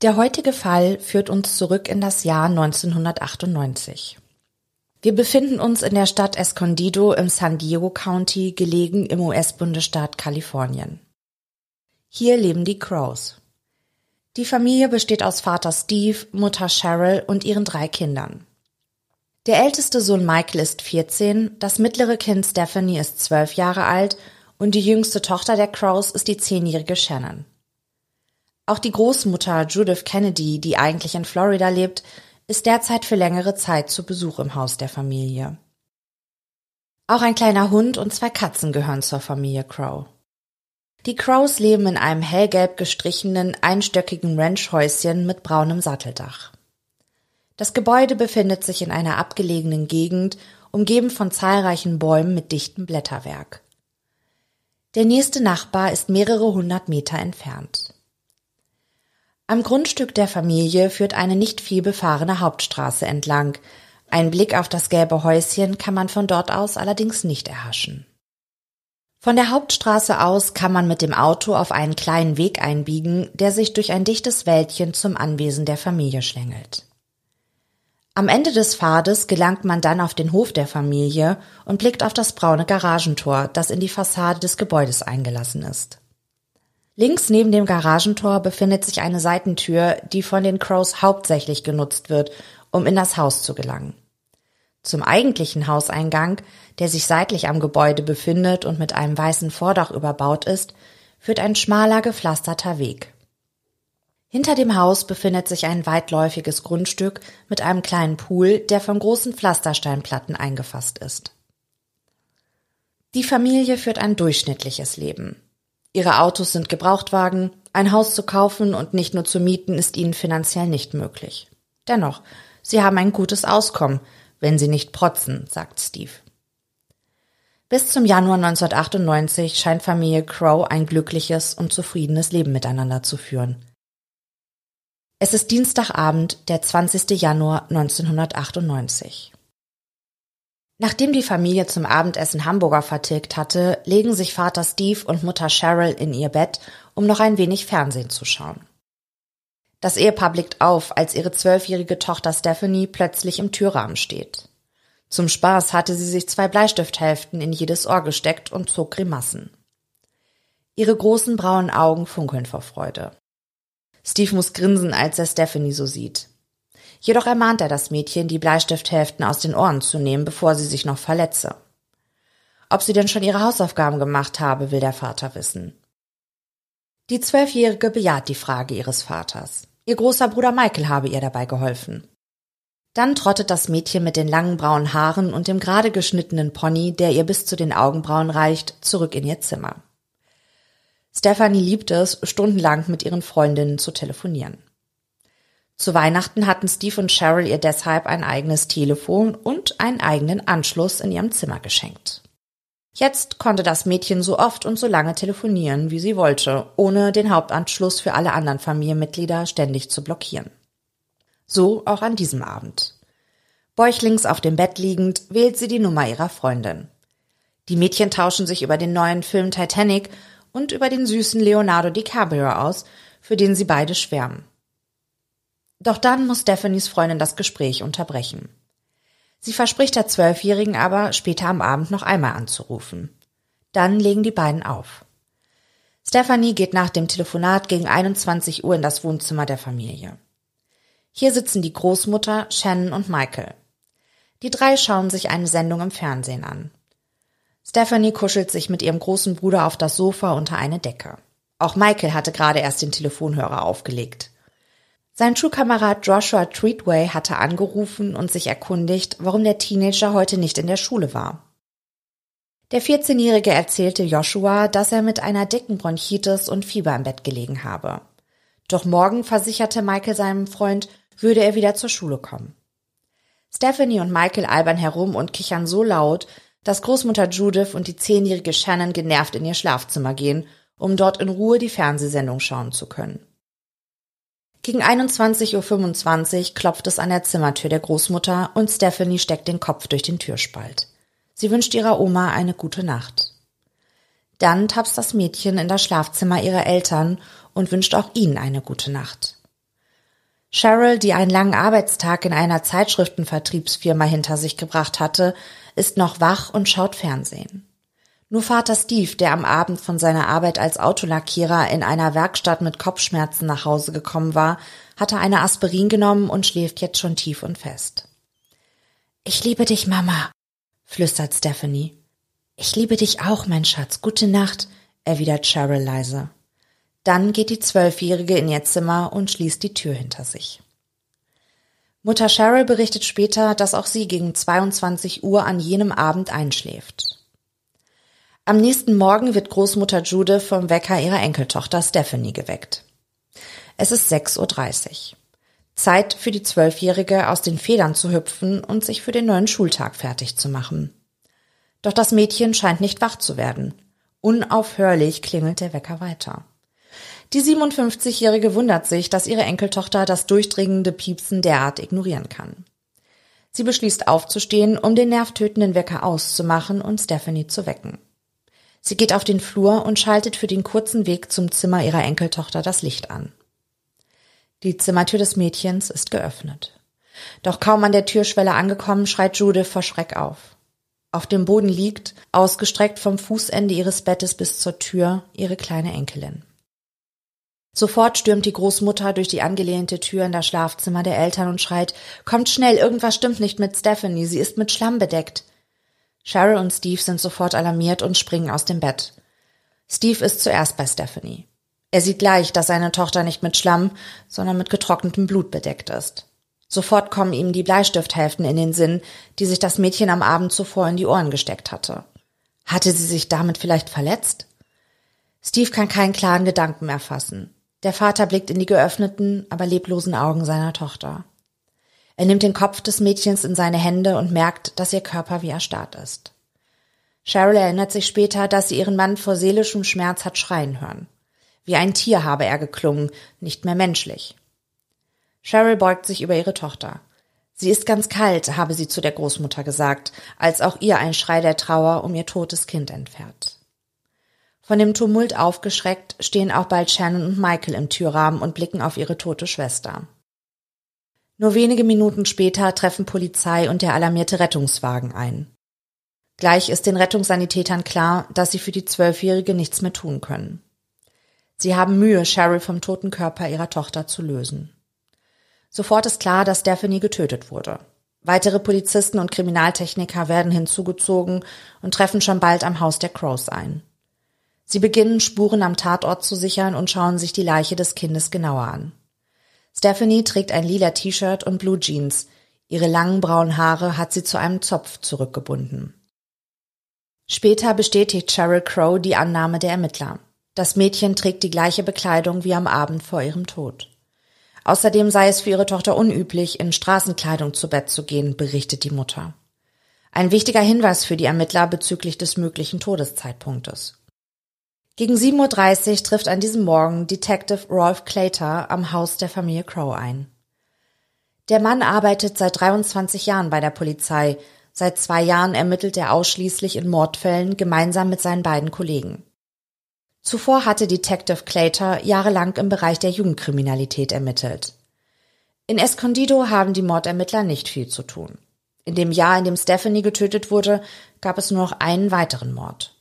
Der heutige Fall führt uns zurück in das Jahr 1998. Wir befinden uns in der Stadt Escondido im San Diego County, gelegen im US-Bundesstaat Kalifornien. Hier leben die Crows. Die Familie besteht aus Vater Steve, Mutter Cheryl und ihren drei Kindern. Der älteste Sohn Michael ist 14, das mittlere Kind Stephanie ist 12 Jahre alt und die jüngste Tochter der Crows ist die zehnjährige Shannon. Auch die Großmutter Judith Kennedy, die eigentlich in Florida lebt, ist derzeit für längere Zeit zu Besuch im Haus der Familie. Auch ein kleiner Hund und zwei Katzen gehören zur Familie Crow. Die Crows leben in einem hellgelb gestrichenen, einstöckigen Ranchhäuschen mit braunem Satteldach. Das Gebäude befindet sich in einer abgelegenen Gegend, umgeben von zahlreichen Bäumen mit dichtem Blätterwerk. Der nächste Nachbar ist mehrere hundert Meter entfernt. Am Grundstück der Familie führt eine nicht viel befahrene Hauptstraße entlang. Ein Blick auf das gelbe Häuschen kann man von dort aus allerdings nicht erhaschen. Von der Hauptstraße aus kann man mit dem Auto auf einen kleinen Weg einbiegen, der sich durch ein dichtes Wäldchen zum Anwesen der Familie schlängelt. Am Ende des Pfades gelangt man dann auf den Hof der Familie und blickt auf das braune Garagentor, das in die Fassade des Gebäudes eingelassen ist. Links neben dem Garagentor befindet sich eine Seitentür, die von den Crows hauptsächlich genutzt wird, um in das Haus zu gelangen. Zum eigentlichen Hauseingang, der sich seitlich am Gebäude befindet und mit einem weißen Vordach überbaut ist, führt ein schmaler gepflasterter Weg. Hinter dem Haus befindet sich ein weitläufiges Grundstück mit einem kleinen Pool, der von großen Pflastersteinplatten eingefasst ist. Die Familie führt ein durchschnittliches Leben. Ihre Autos sind Gebrauchtwagen, ein Haus zu kaufen und nicht nur zu mieten ist ihnen finanziell nicht möglich. Dennoch, sie haben ein gutes Auskommen, wenn sie nicht protzen, sagt Steve. Bis zum Januar 1998 scheint Familie Crow ein glückliches und zufriedenes Leben miteinander zu führen. Es ist Dienstagabend, der 20. Januar 1998. Nachdem die Familie zum Abendessen Hamburger vertilgt hatte, legen sich Vater Steve und Mutter Cheryl in ihr Bett, um noch ein wenig Fernsehen zu schauen. Das Ehepaar blickt auf, als ihre zwölfjährige Tochter Stephanie plötzlich im Türrahmen steht. Zum Spaß hatte sie sich zwei Bleistifthälften in jedes Ohr gesteckt und zog Grimassen. Ihre großen braunen Augen funkeln vor Freude. Steve muss grinsen, als er Stephanie so sieht. Jedoch ermahnt er das Mädchen, die Bleistifthälften aus den Ohren zu nehmen, bevor sie sich noch verletze. Ob sie denn schon ihre Hausaufgaben gemacht habe, will der Vater wissen. Die Zwölfjährige bejaht die Frage ihres Vaters. Ihr großer Bruder Michael habe ihr dabei geholfen. Dann trottet das Mädchen mit den langen braunen Haaren und dem gerade geschnittenen Pony, der ihr bis zu den Augenbrauen reicht, zurück in ihr Zimmer. Stephanie liebt es, stundenlang mit ihren Freundinnen zu telefonieren. Zu Weihnachten hatten Steve und Cheryl ihr deshalb ein eigenes Telefon und einen eigenen Anschluss in ihrem Zimmer geschenkt. Jetzt konnte das Mädchen so oft und so lange telefonieren, wie sie wollte, ohne den Hauptanschluss für alle anderen Familienmitglieder ständig zu blockieren. So auch an diesem Abend. Bäuchlings auf dem Bett liegend wählt sie die Nummer ihrer Freundin. Die Mädchen tauschen sich über den neuen Film Titanic und über den süßen Leonardo DiCaprio aus, für den sie beide schwärmen. Doch dann muss Stephanies Freundin das Gespräch unterbrechen. Sie verspricht der Zwölfjährigen aber, später am Abend noch einmal anzurufen. Dann legen die beiden auf. Stephanie geht nach dem Telefonat gegen 21 Uhr in das Wohnzimmer der Familie. Hier sitzen die Großmutter, Shannon und Michael. Die drei schauen sich eine Sendung im Fernsehen an. Stephanie kuschelt sich mit ihrem großen Bruder auf das Sofa unter eine Decke. Auch Michael hatte gerade erst den Telefonhörer aufgelegt. Sein Schulkamerad Joshua Treatway hatte angerufen und sich erkundigt, warum der Teenager heute nicht in der Schule war. Der 14-Jährige erzählte Joshua, dass er mit einer dicken Bronchitis und Fieber im Bett gelegen habe. Doch morgen versicherte Michael seinem Freund, würde er wieder zur Schule kommen. Stephanie und Michael albern herum und kichern so laut, dass Großmutter Judith und die zehnjährige Shannon genervt in ihr Schlafzimmer gehen, um dort in Ruhe die Fernsehsendung schauen zu können. Gegen 21.25 Uhr klopft es an der Zimmertür der Großmutter und Stephanie steckt den Kopf durch den Türspalt. Sie wünscht ihrer Oma eine gute Nacht. Dann tapst das Mädchen in das Schlafzimmer ihrer Eltern und wünscht auch ihnen eine gute Nacht. Cheryl, die einen langen Arbeitstag in einer Zeitschriftenvertriebsfirma hinter sich gebracht hatte, ist noch wach und schaut Fernsehen. Nur Vater Steve, der am Abend von seiner Arbeit als Autolackierer in einer Werkstatt mit Kopfschmerzen nach Hause gekommen war, hatte eine Aspirin genommen und schläft jetzt schon tief und fest. Ich liebe dich, Mama, flüstert Stephanie. Ich liebe dich auch, mein Schatz. Gute Nacht, erwidert Cheryl leise. Dann geht die Zwölfjährige in ihr Zimmer und schließt die Tür hinter sich. Mutter Cheryl berichtet später, dass auch sie gegen 22 Uhr an jenem Abend einschläft. Am nächsten Morgen wird Großmutter Judith vom Wecker ihrer Enkeltochter Stephanie geweckt. Es ist 6.30 Uhr. Zeit für die Zwölfjährige aus den Federn zu hüpfen und sich für den neuen Schultag fertig zu machen. Doch das Mädchen scheint nicht wach zu werden. Unaufhörlich klingelt der Wecker weiter. Die 57-Jährige wundert sich, dass ihre Enkeltochter das durchdringende Piepsen derart ignorieren kann. Sie beschließt aufzustehen, um den nervtötenden Wecker auszumachen und Stephanie zu wecken. Sie geht auf den Flur und schaltet für den kurzen Weg zum Zimmer ihrer Enkeltochter das Licht an. Die Zimmertür des Mädchens ist geöffnet. Doch kaum an der Türschwelle angekommen, schreit Judith vor Schreck auf. Auf dem Boden liegt, ausgestreckt vom Fußende ihres Bettes bis zur Tür, ihre kleine Enkelin. Sofort stürmt die Großmutter durch die angelehnte Tür in das Schlafzimmer der Eltern und schreit, kommt schnell, irgendwas stimmt nicht mit Stephanie, sie ist mit Schlamm bedeckt. Cheryl und Steve sind sofort alarmiert und springen aus dem Bett. Steve ist zuerst bei Stephanie. Er sieht gleich, dass seine Tochter nicht mit Schlamm, sondern mit getrocknetem Blut bedeckt ist. Sofort kommen ihm die Bleistifthälften in den Sinn, die sich das Mädchen am Abend zuvor in die Ohren gesteckt hatte. Hatte sie sich damit vielleicht verletzt? Steve kann keinen klaren Gedanken mehr fassen. Der Vater blickt in die geöffneten, aber leblosen Augen seiner Tochter. Er nimmt den Kopf des Mädchens in seine Hände und merkt, dass ihr Körper wie erstarrt ist. Cheryl erinnert sich später, dass sie ihren Mann vor seelischem Schmerz hat schreien hören. Wie ein Tier habe er geklungen, nicht mehr menschlich. Cheryl beugt sich über ihre Tochter. Sie ist ganz kalt, habe sie zu der Großmutter gesagt, als auch ihr ein Schrei der Trauer um ihr totes Kind entfährt. Von dem Tumult aufgeschreckt stehen auch bald Shannon und Michael im Türrahmen und blicken auf ihre tote Schwester. Nur wenige Minuten später treffen Polizei und der alarmierte Rettungswagen ein. Gleich ist den Rettungssanitätern klar, dass sie für die Zwölfjährige nichts mehr tun können. Sie haben Mühe, Cheryl vom toten Körper ihrer Tochter zu lösen. Sofort ist klar, dass Stephanie getötet wurde. Weitere Polizisten und Kriminaltechniker werden hinzugezogen und treffen schon bald am Haus der Crows ein. Sie beginnen Spuren am Tatort zu sichern und schauen sich die Leiche des Kindes genauer an. Stephanie trägt ein lila T-Shirt und Blue Jeans. Ihre langen braunen Haare hat sie zu einem Zopf zurückgebunden. Später bestätigt Cheryl Crow die Annahme der Ermittler. Das Mädchen trägt die gleiche Bekleidung wie am Abend vor ihrem Tod. Außerdem sei es für ihre Tochter unüblich, in Straßenkleidung zu Bett zu gehen, berichtet die Mutter. Ein wichtiger Hinweis für die Ermittler bezüglich des möglichen Todeszeitpunktes. Gegen 7.30 Uhr trifft an diesem Morgen Detective Rolf Clater am Haus der Familie Crow ein. Der Mann arbeitet seit 23 Jahren bei der Polizei. Seit zwei Jahren ermittelt er ausschließlich in Mordfällen gemeinsam mit seinen beiden Kollegen. Zuvor hatte Detective Clater jahrelang im Bereich der Jugendkriminalität ermittelt. In Escondido haben die Mordermittler nicht viel zu tun. In dem Jahr, in dem Stephanie getötet wurde, gab es nur noch einen weiteren Mord.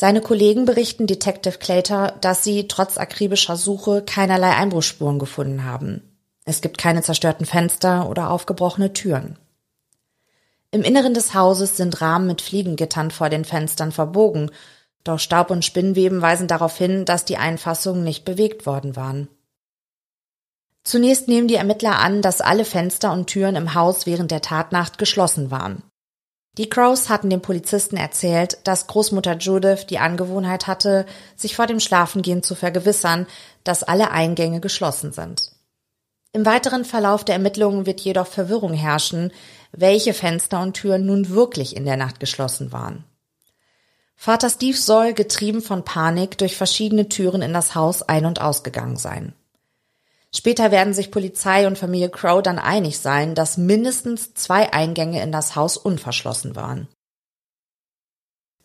Seine Kollegen berichten Detective Clater, dass sie trotz akribischer Suche keinerlei Einbruchsspuren gefunden haben. Es gibt keine zerstörten Fenster oder aufgebrochene Türen. Im Inneren des Hauses sind Rahmen mit Fliegengittern vor den Fenstern verbogen, doch Staub und Spinnweben weisen darauf hin, dass die Einfassungen nicht bewegt worden waren. Zunächst nehmen die Ermittler an, dass alle Fenster und Türen im Haus während der Tatnacht geschlossen waren. Die Crows hatten dem Polizisten erzählt, dass Großmutter Judith die Angewohnheit hatte, sich vor dem Schlafengehen zu vergewissern, dass alle Eingänge geschlossen sind. Im weiteren Verlauf der Ermittlungen wird jedoch Verwirrung herrschen, welche Fenster und Türen nun wirklich in der Nacht geschlossen waren. Vater Steve soll, getrieben von Panik, durch verschiedene Türen in das Haus ein- und ausgegangen sein. Später werden sich Polizei und Familie Crow dann einig sein, dass mindestens zwei Eingänge in das Haus unverschlossen waren.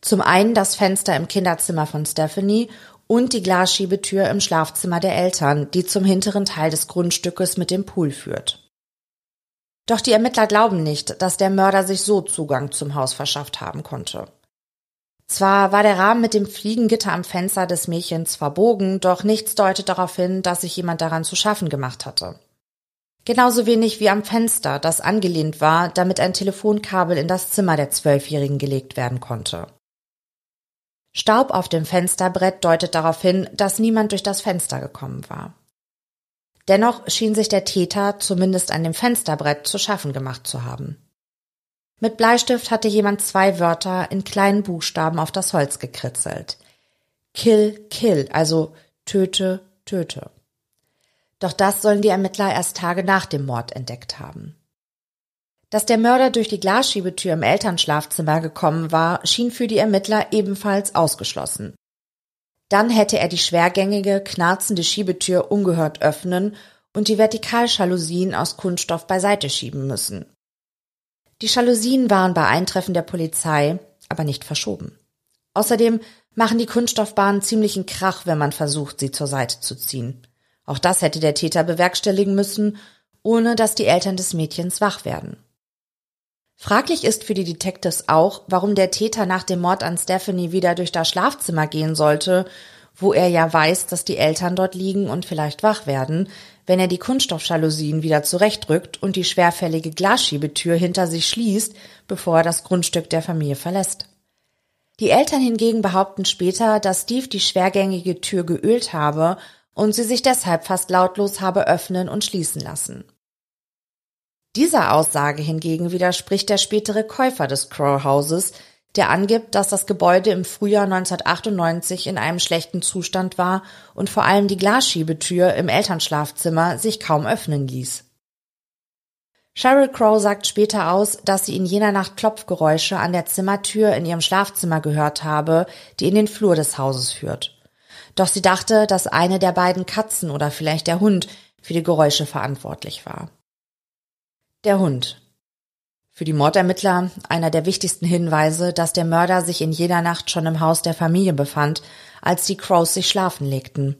Zum einen das Fenster im Kinderzimmer von Stephanie und die Glasschiebetür im Schlafzimmer der Eltern, die zum hinteren Teil des Grundstückes mit dem Pool führt. Doch die Ermittler glauben nicht, dass der Mörder sich so Zugang zum Haus verschafft haben konnte. Zwar war der Rahmen mit dem Fliegengitter am Fenster des Mädchens verbogen, doch nichts deutet darauf hin, dass sich jemand daran zu schaffen gemacht hatte. Genauso wenig wie am Fenster, das angelehnt war, damit ein Telefonkabel in das Zimmer der Zwölfjährigen gelegt werden konnte. Staub auf dem Fensterbrett deutet darauf hin, dass niemand durch das Fenster gekommen war. Dennoch schien sich der Täter zumindest an dem Fensterbrett zu schaffen gemacht zu haben. Mit Bleistift hatte jemand zwei Wörter in kleinen Buchstaben auf das Holz gekritzelt. Kill, kill, also töte, töte. Doch das sollen die Ermittler erst Tage nach dem Mord entdeckt haben. Dass der Mörder durch die Glasschiebetür im Elternschlafzimmer gekommen war, schien für die Ermittler ebenfalls ausgeschlossen. Dann hätte er die schwergängige, knarzende Schiebetür ungehört öffnen und die Vertikalschalousien aus Kunststoff beiseite schieben müssen. Die Jalousien waren bei Eintreffen der Polizei aber nicht verschoben. Außerdem machen die Kunststoffbahnen ziemlichen Krach, wenn man versucht, sie zur Seite zu ziehen. Auch das hätte der Täter bewerkstelligen müssen, ohne dass die Eltern des Mädchens wach werden. Fraglich ist für die Detectives auch, warum der Täter nach dem Mord an Stephanie wieder durch das Schlafzimmer gehen sollte, wo er ja weiß, dass die Eltern dort liegen und vielleicht wach werden, wenn er die Kunststoffjalousien wieder zurechtrückt und die schwerfällige Glasschiebetür hinter sich schließt, bevor er das Grundstück der Familie verlässt. Die Eltern hingegen behaupten später, dass Steve die schwergängige Tür geölt habe und sie sich deshalb fast lautlos habe öffnen und schließen lassen. Dieser Aussage hingegen widerspricht der spätere Käufer des Crow Houses, der angibt, dass das Gebäude im Frühjahr 1998 in einem schlechten Zustand war und vor allem die Glasschiebetür im Elternschlafzimmer sich kaum öffnen ließ. Cheryl Crow sagt später aus, dass sie in jener Nacht Klopfgeräusche an der Zimmertür in ihrem Schlafzimmer gehört habe, die in den Flur des Hauses führt. Doch sie dachte, dass eine der beiden Katzen oder vielleicht der Hund für die Geräusche verantwortlich war. Der Hund. Für die Mordermittler einer der wichtigsten Hinweise, dass der Mörder sich in jener Nacht schon im Haus der Familie befand, als die Crows sich schlafen legten.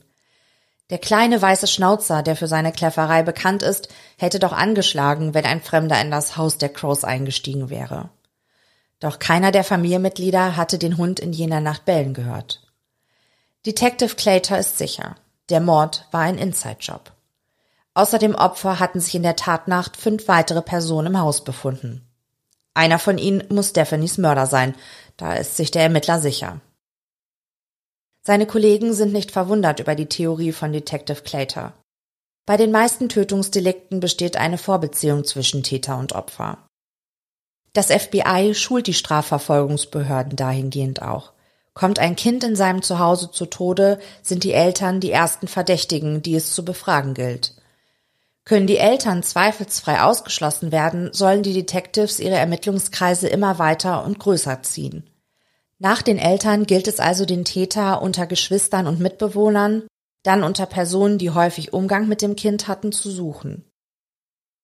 Der kleine weiße Schnauzer, der für seine Kläfferei bekannt ist, hätte doch angeschlagen, wenn ein Fremder in das Haus der Crows eingestiegen wäre. Doch keiner der Familienmitglieder hatte den Hund in jener Nacht bellen gehört. Detective Claytor ist sicher. Der Mord war ein Inside-Job. Außer dem Opfer hatten sich in der Tatnacht fünf weitere Personen im Haus befunden. Einer von ihnen muss Stephanies Mörder sein, da ist sich der Ermittler sicher. Seine Kollegen sind nicht verwundert über die Theorie von Detective Claytor. Bei den meisten Tötungsdelikten besteht eine Vorbeziehung zwischen Täter und Opfer. Das FBI schult die Strafverfolgungsbehörden dahingehend auch. Kommt ein Kind in seinem Zuhause zu Tode, sind die Eltern die ersten Verdächtigen, die es zu befragen gilt. Können die Eltern zweifelsfrei ausgeschlossen werden, sollen die Detectives ihre Ermittlungskreise immer weiter und größer ziehen. Nach den Eltern gilt es also den Täter unter Geschwistern und Mitbewohnern, dann unter Personen, die häufig Umgang mit dem Kind hatten, zu suchen.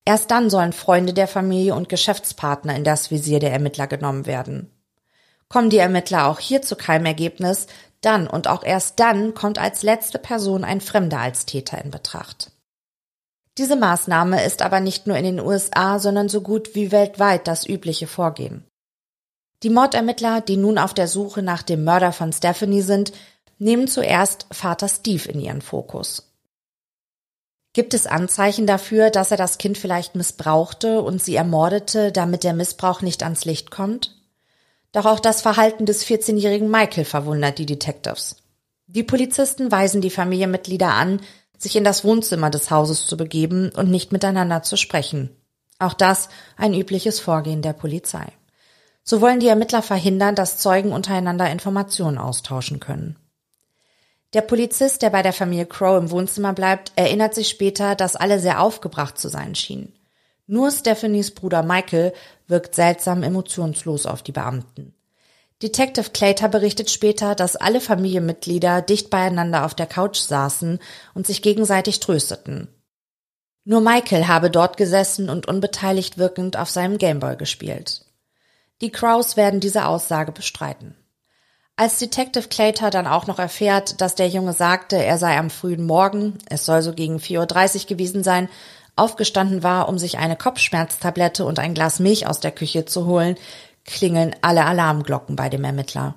Erst dann sollen Freunde der Familie und Geschäftspartner in das Visier der Ermittler genommen werden. Kommen die Ermittler auch hier zu keinem Ergebnis, dann und auch erst dann kommt als letzte Person ein Fremder als Täter in Betracht. Diese Maßnahme ist aber nicht nur in den USA, sondern so gut wie weltweit das übliche Vorgehen. Die Mordermittler, die nun auf der Suche nach dem Mörder von Stephanie sind, nehmen zuerst Vater Steve in ihren Fokus. Gibt es Anzeichen dafür, dass er das Kind vielleicht missbrauchte und sie ermordete, damit der Missbrauch nicht ans Licht kommt? Doch auch das Verhalten des 14-jährigen Michael verwundert die Detectives. Die Polizisten weisen die Familienmitglieder an, sich in das Wohnzimmer des Hauses zu begeben und nicht miteinander zu sprechen. Auch das ein übliches Vorgehen der Polizei. So wollen die Ermittler verhindern, dass Zeugen untereinander Informationen austauschen können. Der Polizist, der bei der Familie Crow im Wohnzimmer bleibt, erinnert sich später, dass alle sehr aufgebracht zu sein schienen. Nur Stephanies Bruder Michael wirkt seltsam emotionslos auf die Beamten. Detective Clater berichtet später, dass alle Familienmitglieder dicht beieinander auf der Couch saßen und sich gegenseitig trösteten. Nur Michael habe dort gesessen und unbeteiligt wirkend auf seinem Gameboy gespielt. Die Crows werden diese Aussage bestreiten. Als Detective Clater dann auch noch erfährt, dass der Junge sagte, er sei am frühen Morgen, es soll so gegen 4.30 Uhr gewesen sein, aufgestanden war, um sich eine Kopfschmerztablette und ein Glas Milch aus der Küche zu holen, klingeln alle Alarmglocken bei dem Ermittler.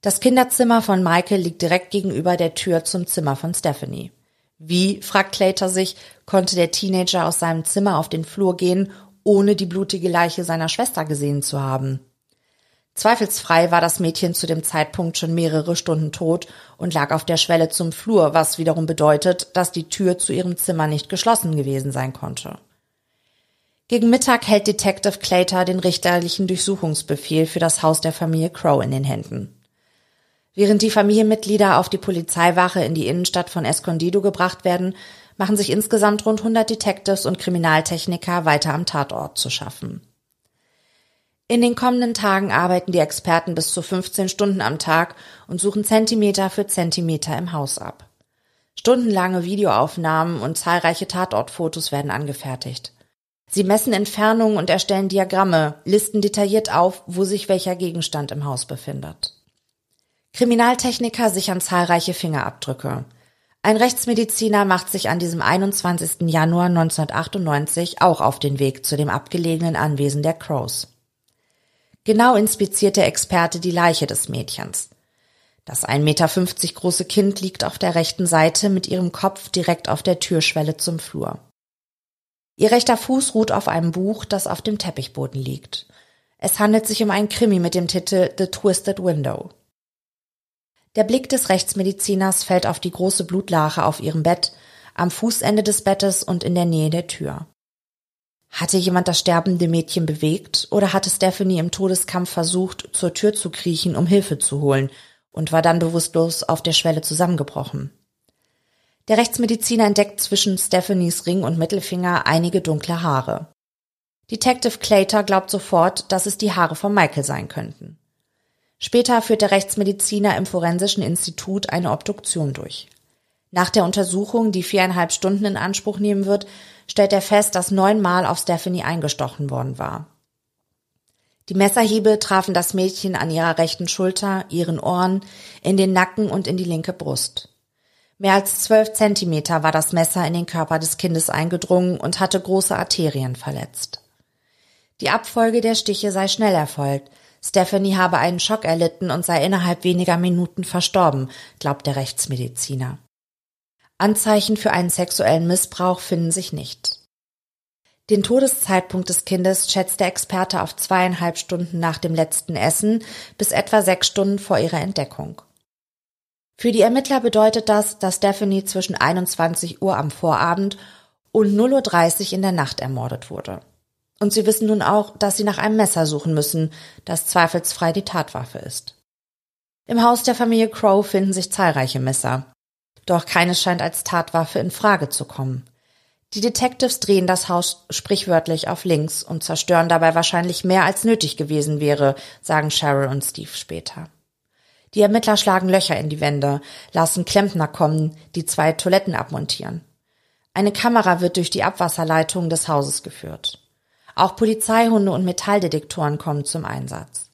Das Kinderzimmer von Michael liegt direkt gegenüber der Tür zum Zimmer von Stephanie. Wie, fragt Clater sich, konnte der Teenager aus seinem Zimmer auf den Flur gehen, ohne die blutige Leiche seiner Schwester gesehen zu haben? Zweifelsfrei war das Mädchen zu dem Zeitpunkt schon mehrere Stunden tot und lag auf der Schwelle zum Flur, was wiederum bedeutet, dass die Tür zu ihrem Zimmer nicht geschlossen gewesen sein konnte. Gegen Mittag hält Detective Clater den richterlichen Durchsuchungsbefehl für das Haus der Familie Crow in den Händen. Während die Familienmitglieder auf die Polizeiwache in die Innenstadt von Escondido gebracht werden, machen sich insgesamt rund 100 Detectives und Kriminaltechniker weiter am Tatort zu schaffen. In den kommenden Tagen arbeiten die Experten bis zu 15 Stunden am Tag und suchen Zentimeter für Zentimeter im Haus ab. Stundenlange Videoaufnahmen und zahlreiche Tatortfotos werden angefertigt. Sie messen Entfernungen und erstellen Diagramme, listen detailliert auf, wo sich welcher Gegenstand im Haus befindet. Kriminaltechniker sichern zahlreiche Fingerabdrücke. Ein Rechtsmediziner macht sich an diesem 21. Januar 1998 auch auf den Weg zu dem abgelegenen Anwesen der Crows. Genau inspiziert der Experte die Leiche des Mädchens. Das 1,50 Meter große Kind liegt auf der rechten Seite mit ihrem Kopf direkt auf der Türschwelle zum Flur. Ihr rechter Fuß ruht auf einem Buch, das auf dem Teppichboden liegt. Es handelt sich um einen Krimi mit dem Titel The Twisted Window. Der Blick des Rechtsmediziners fällt auf die große Blutlache auf ihrem Bett, am Fußende des Bettes und in der Nähe der Tür. Hatte jemand das sterbende Mädchen bewegt oder hatte Stephanie im Todeskampf versucht, zur Tür zu kriechen, um Hilfe zu holen und war dann bewusstlos auf der Schwelle zusammengebrochen? Der Rechtsmediziner entdeckt zwischen Stephanies Ring und Mittelfinger einige dunkle Haare. Detective Clater glaubt sofort, dass es die Haare von Michael sein könnten. Später führt der Rechtsmediziner im Forensischen Institut eine Obduktion durch. Nach der Untersuchung, die viereinhalb Stunden in Anspruch nehmen wird, stellt er fest, dass neunmal auf Stephanie eingestochen worden war. Die Messerhiebe trafen das Mädchen an ihrer rechten Schulter, ihren Ohren, in den Nacken und in die linke Brust. Mehr als zwölf Zentimeter war das Messer in den Körper des Kindes eingedrungen und hatte große Arterien verletzt. Die Abfolge der Stiche sei schnell erfolgt. Stephanie habe einen Schock erlitten und sei innerhalb weniger Minuten verstorben, glaubt der Rechtsmediziner. Anzeichen für einen sexuellen Missbrauch finden sich nicht. Den Todeszeitpunkt des Kindes schätzt der Experte auf zweieinhalb Stunden nach dem letzten Essen bis etwa sechs Stunden vor ihrer Entdeckung. Für die Ermittler bedeutet das, dass Stephanie zwischen 21 Uhr am Vorabend und 0.30 Uhr in der Nacht ermordet wurde. Und sie wissen nun auch, dass sie nach einem Messer suchen müssen, das zweifelsfrei die Tatwaffe ist. Im Haus der Familie Crow finden sich zahlreiche Messer. Doch keines scheint als Tatwaffe in Frage zu kommen. Die Detectives drehen das Haus sprichwörtlich auf links und zerstören dabei wahrscheinlich mehr als nötig gewesen wäre, sagen Cheryl und Steve später. Die Ermittler schlagen Löcher in die Wände, lassen Klempner kommen, die zwei Toiletten abmontieren. Eine Kamera wird durch die Abwasserleitung des Hauses geführt. Auch Polizeihunde und Metalldetektoren kommen zum Einsatz.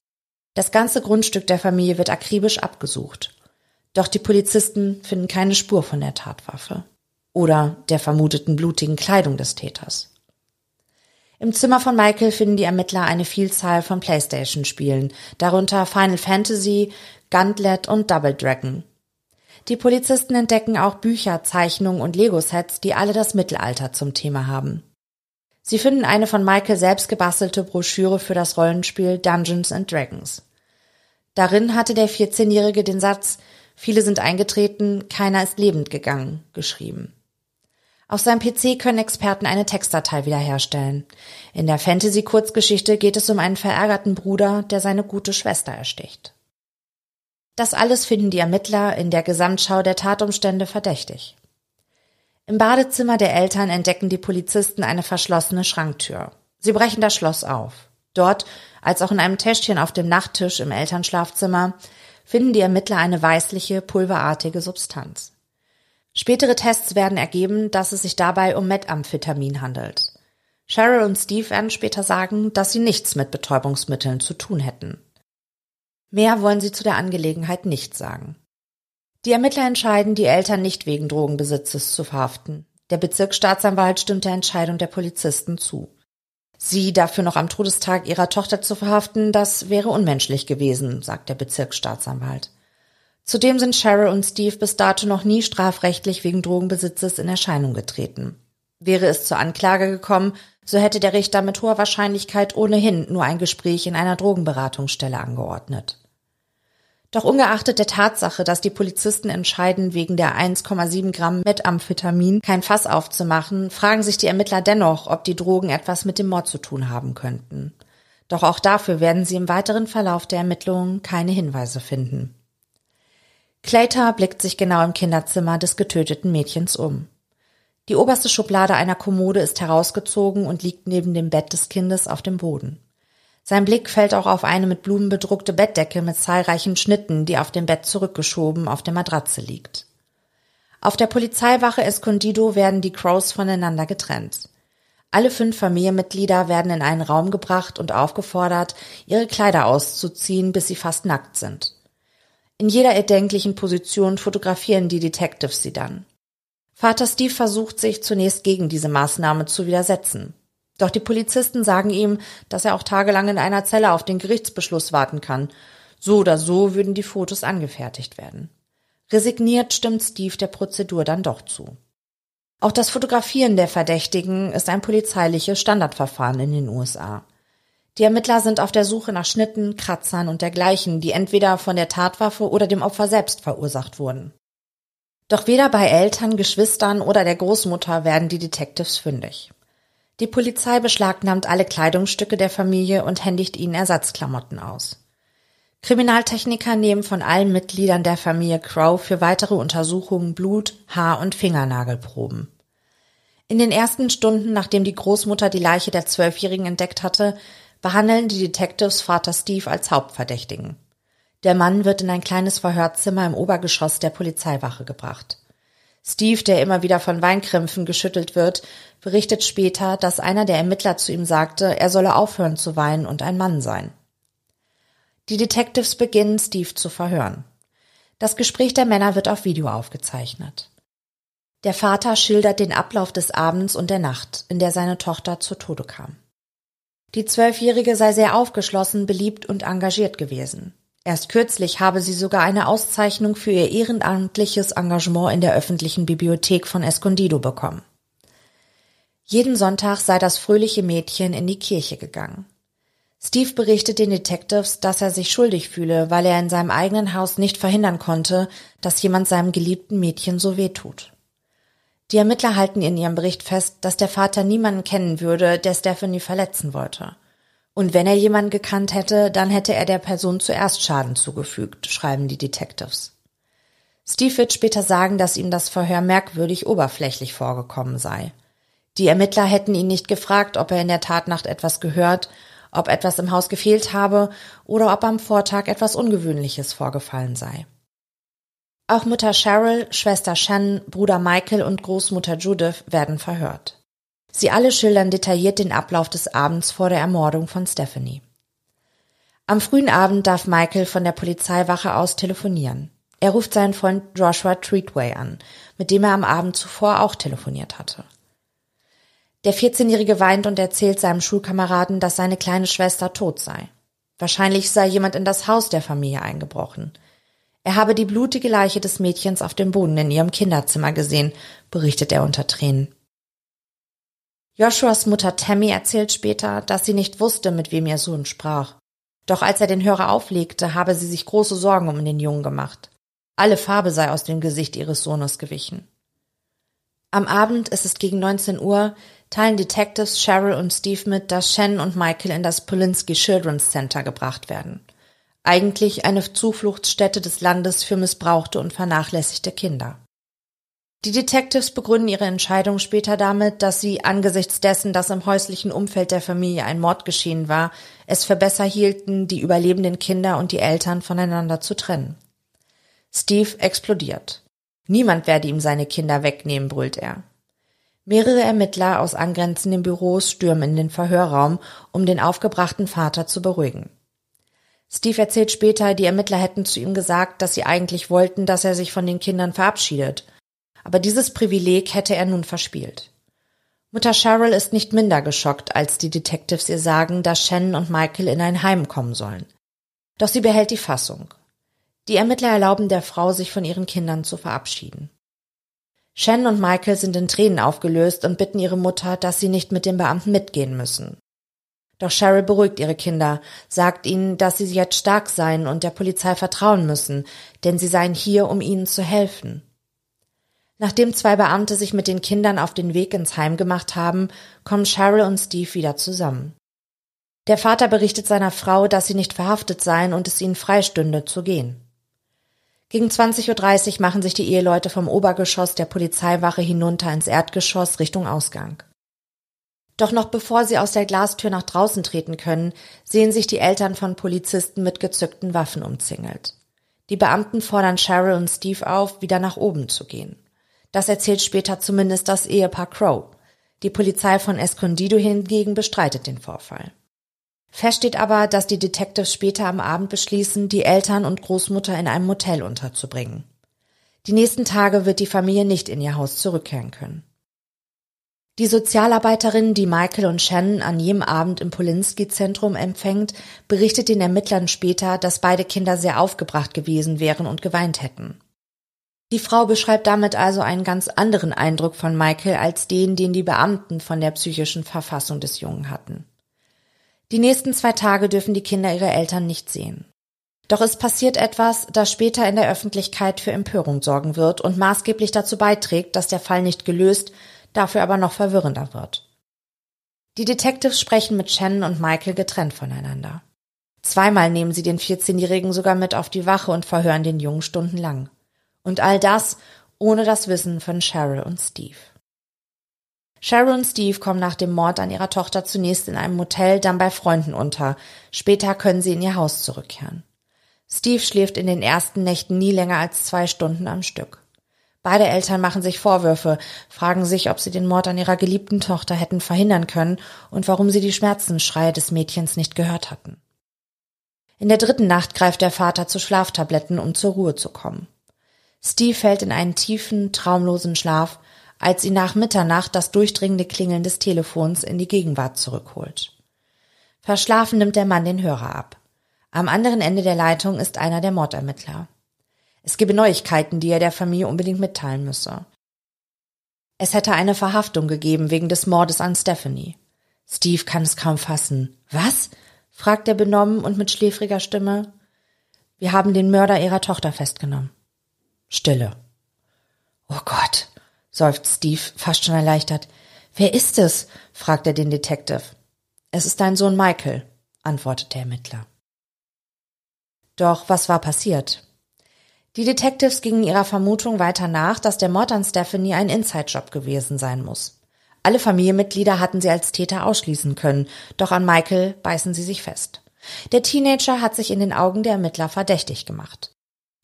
Das ganze Grundstück der Familie wird akribisch abgesucht. Doch die Polizisten finden keine Spur von der Tatwaffe oder der vermuteten blutigen Kleidung des Täters. Im Zimmer von Michael finden die Ermittler eine Vielzahl von Playstation-Spielen, darunter Final Fantasy, Gauntlet und Double Dragon. Die Polizisten entdecken auch Bücher, Zeichnungen und Lego-Sets, die alle das Mittelalter zum Thema haben. Sie finden eine von Michael selbst gebastelte Broschüre für das Rollenspiel Dungeons and Dragons. Darin hatte der 14-Jährige den Satz Viele sind eingetreten, keiner ist lebend gegangen, geschrieben. Auf seinem PC können Experten eine Textdatei wiederherstellen. In der Fantasy-Kurzgeschichte geht es um einen verärgerten Bruder, der seine gute Schwester ersticht. Das alles finden die Ermittler in der Gesamtschau der Tatumstände verdächtig. Im Badezimmer der Eltern entdecken die Polizisten eine verschlossene Schranktür. Sie brechen das Schloss auf. Dort, als auch in einem Täschchen auf dem Nachttisch im Elternschlafzimmer, finden die Ermittler eine weißliche, pulverartige Substanz. Spätere Tests werden ergeben, dass es sich dabei um Methamphetamin handelt. Cheryl und Steve werden später sagen, dass sie nichts mit Betäubungsmitteln zu tun hätten. Mehr wollen sie zu der Angelegenheit nicht sagen. Die Ermittler entscheiden, die Eltern nicht wegen Drogenbesitzes zu verhaften. Der Bezirksstaatsanwalt stimmt der Entscheidung der Polizisten zu. Sie dafür noch am Todestag ihrer Tochter zu verhaften, das wäre unmenschlich gewesen, sagt der Bezirksstaatsanwalt. Zudem sind Cheryl und Steve bis dato noch nie strafrechtlich wegen Drogenbesitzes in Erscheinung getreten. Wäre es zur Anklage gekommen, so hätte der Richter mit hoher Wahrscheinlichkeit ohnehin nur ein Gespräch in einer Drogenberatungsstelle angeordnet. Doch ungeachtet der Tatsache, dass die Polizisten entscheiden, wegen der 1,7 Gramm Methamphetamin kein Fass aufzumachen, fragen sich die Ermittler dennoch, ob die Drogen etwas mit dem Mord zu tun haben könnten. Doch auch dafür werden sie im weiteren Verlauf der Ermittlungen keine Hinweise finden. Claytor blickt sich genau im Kinderzimmer des getöteten Mädchens um. Die oberste Schublade einer Kommode ist herausgezogen und liegt neben dem Bett des Kindes auf dem Boden. Sein Blick fällt auch auf eine mit Blumen bedruckte Bettdecke mit zahlreichen Schnitten, die auf dem Bett zurückgeschoben auf der Matratze liegt. Auf der Polizeiwache Escondido werden die Crows voneinander getrennt. Alle fünf Familienmitglieder werden in einen Raum gebracht und aufgefordert, ihre Kleider auszuziehen, bis sie fast nackt sind. In jeder erdenklichen Position fotografieren die Detectives sie dann. Vater Steve versucht sich zunächst gegen diese Maßnahme zu widersetzen. Doch die Polizisten sagen ihm, dass er auch tagelang in einer Zelle auf den Gerichtsbeschluss warten kann. So oder so würden die Fotos angefertigt werden. Resigniert stimmt Steve der Prozedur dann doch zu. Auch das Fotografieren der Verdächtigen ist ein polizeiliches Standardverfahren in den USA. Die Ermittler sind auf der Suche nach Schnitten, Kratzern und dergleichen, die entweder von der Tatwaffe oder dem Opfer selbst verursacht wurden. Doch weder bei Eltern, Geschwistern oder der Großmutter werden die Detectives fündig. Die Polizei beschlagnahmt alle Kleidungsstücke der Familie und händigt ihnen Ersatzklamotten aus. Kriminaltechniker nehmen von allen Mitgliedern der Familie Crow für weitere Untersuchungen Blut, Haar- und Fingernagelproben. In den ersten Stunden, nachdem die Großmutter die Leiche der Zwölfjährigen entdeckt hatte, behandeln die Detectives Vater Steve als Hauptverdächtigen. Der Mann wird in ein kleines Verhörzimmer im Obergeschoss der Polizeiwache gebracht. Steve, der immer wieder von Weinkrämpfen geschüttelt wird, berichtet später, dass einer der Ermittler zu ihm sagte, er solle aufhören zu weinen und ein Mann sein. Die Detectives beginnen, Steve zu verhören. Das Gespräch der Männer wird auf Video aufgezeichnet. Der Vater schildert den Ablauf des Abends und der Nacht, in der seine Tochter zu Tode kam. Die Zwölfjährige sei sehr aufgeschlossen, beliebt und engagiert gewesen. Erst kürzlich habe sie sogar eine Auszeichnung für ihr ehrenamtliches Engagement in der öffentlichen Bibliothek von Escondido bekommen. Jeden Sonntag sei das fröhliche Mädchen in die Kirche gegangen. Steve berichtet den Detectives, dass er sich schuldig fühle, weil er in seinem eigenen Haus nicht verhindern konnte, dass jemand seinem geliebten Mädchen so wehtut. Die Ermittler halten in ihrem Bericht fest, dass der Vater niemanden kennen würde, der Stephanie verletzen wollte. Und wenn er jemanden gekannt hätte, dann hätte er der Person zuerst Schaden zugefügt, schreiben die Detectives. Steve wird später sagen, dass ihm das Verhör merkwürdig oberflächlich vorgekommen sei. Die Ermittler hätten ihn nicht gefragt, ob er in der Tatnacht etwas gehört, ob etwas im Haus gefehlt habe oder ob am Vortag etwas Ungewöhnliches vorgefallen sei. Auch Mutter Cheryl, Schwester Shannon, Bruder Michael und Großmutter Judith werden verhört. Sie alle schildern detailliert den Ablauf des Abends vor der Ermordung von Stephanie. Am frühen Abend darf Michael von der Polizeiwache aus telefonieren. Er ruft seinen Freund Joshua Treatway an, mit dem er am Abend zuvor auch telefoniert hatte. Der 14-Jährige weint und erzählt seinem Schulkameraden, dass seine kleine Schwester tot sei. Wahrscheinlich sei jemand in das Haus der Familie eingebrochen. Er habe die blutige Leiche des Mädchens auf dem Boden in ihrem Kinderzimmer gesehen, berichtet er unter Tränen. Joshuas Mutter Tammy erzählt später, dass sie nicht wusste, mit wem ihr Sohn sprach. Doch als er den Hörer auflegte, habe sie sich große Sorgen um den Jungen gemacht. Alle Farbe sei aus dem Gesicht ihres Sohnes gewichen. Am Abend, es ist gegen 19 Uhr, teilen Detectives Cheryl und Steve mit, dass Shannon und Michael in das Polinsky Children's Center gebracht werden. Eigentlich eine Zufluchtsstätte des Landes für missbrauchte und vernachlässigte Kinder. Die Detectives begründen ihre Entscheidung später damit, dass sie angesichts dessen, dass im häuslichen Umfeld der Familie ein Mord geschehen war, es für besser hielten, die überlebenden Kinder und die Eltern voneinander zu trennen. Steve explodiert. Niemand werde ihm seine Kinder wegnehmen, brüllt er. Mehrere Ermittler aus angrenzenden Büros stürmen in den Verhörraum, um den aufgebrachten Vater zu beruhigen. Steve erzählt später, die Ermittler hätten zu ihm gesagt, dass sie eigentlich wollten, dass er sich von den Kindern verabschiedet. Aber dieses Privileg hätte er nun verspielt. Mutter Cheryl ist nicht minder geschockt, als die Detectives ihr sagen, dass Shannon und Michael in ein Heim kommen sollen. Doch sie behält die Fassung. Die Ermittler erlauben der Frau, sich von ihren Kindern zu verabschieden. Shannon und Michael sind in Tränen aufgelöst und bitten ihre Mutter, dass sie nicht mit den Beamten mitgehen müssen. Doch Cheryl beruhigt ihre Kinder, sagt ihnen, dass sie jetzt stark seien und der Polizei vertrauen müssen, denn sie seien hier, um ihnen zu helfen. Nachdem zwei Beamte sich mit den Kindern auf den Weg ins Heim gemacht haben, kommen Cheryl und Steve wieder zusammen. Der Vater berichtet seiner Frau, dass sie nicht verhaftet seien und es ihnen freistünde zu gehen. Gegen 20.30 Uhr machen sich die Eheleute vom Obergeschoss der Polizeiwache hinunter ins Erdgeschoss Richtung Ausgang. Doch noch bevor sie aus der Glastür nach draußen treten können, sehen sich die Eltern von Polizisten mit gezückten Waffen umzingelt. Die Beamten fordern Cheryl und Steve auf, wieder nach oben zu gehen. Das erzählt später zumindest das Ehepaar Crow. Die Polizei von Escondido hingegen bestreitet den Vorfall. Fest steht aber, dass die Detectives später am Abend beschließen, die Eltern und Großmutter in einem Motel unterzubringen. Die nächsten Tage wird die Familie nicht in ihr Haus zurückkehren können. Die Sozialarbeiterin, die Michael und Shannon an jedem Abend im Polinski-Zentrum empfängt, berichtet den Ermittlern später, dass beide Kinder sehr aufgebracht gewesen wären und geweint hätten. Die Frau beschreibt damit also einen ganz anderen Eindruck von Michael als den, den die Beamten von der psychischen Verfassung des Jungen hatten. Die nächsten zwei Tage dürfen die Kinder ihre Eltern nicht sehen. Doch es passiert etwas, das später in der Öffentlichkeit für Empörung sorgen wird und maßgeblich dazu beiträgt, dass der Fall nicht gelöst, dafür aber noch verwirrender wird. Die Detectives sprechen mit Shannon und Michael getrennt voneinander. Zweimal nehmen sie den 14-Jährigen sogar mit auf die Wache und verhören den Jungen stundenlang. Und all das ohne das Wissen von Cheryl und Steve. Cheryl und Steve kommen nach dem Mord an ihrer Tochter zunächst in einem Motel, dann bei Freunden unter. Später können sie in ihr Haus zurückkehren. Steve schläft in den ersten Nächten nie länger als zwei Stunden am Stück. Beide Eltern machen sich Vorwürfe, fragen sich, ob sie den Mord an ihrer geliebten Tochter hätten verhindern können und warum sie die Schmerzensschreie des Mädchens nicht gehört hatten. In der dritten Nacht greift der Vater zu Schlaftabletten, um zur Ruhe zu kommen. Steve fällt in einen tiefen, traumlosen Schlaf, als ihn nach Mitternacht das durchdringende Klingeln des Telefons in die Gegenwart zurückholt. Verschlafen nimmt der Mann den Hörer ab. Am anderen Ende der Leitung ist einer der Mordermittler. Es gebe Neuigkeiten, die er der Familie unbedingt mitteilen müsse. Es hätte eine Verhaftung gegeben wegen des Mordes an Stephanie. Steve kann es kaum fassen. Was? fragt er benommen und mit schläfriger Stimme. Wir haben den Mörder ihrer Tochter festgenommen. Stille. Oh Gott, seufzt Steve, fast schon erleichtert. Wer ist es? fragt er den Detective. Es ist dein Sohn Michael, antwortet der Ermittler. Doch was war passiert? Die Detectives gingen ihrer Vermutung weiter nach, dass der Mord an Stephanie ein Inside-Job gewesen sein muss. Alle Familienmitglieder hatten sie als Täter ausschließen können, doch an Michael beißen sie sich fest. Der Teenager hat sich in den Augen der Ermittler verdächtig gemacht.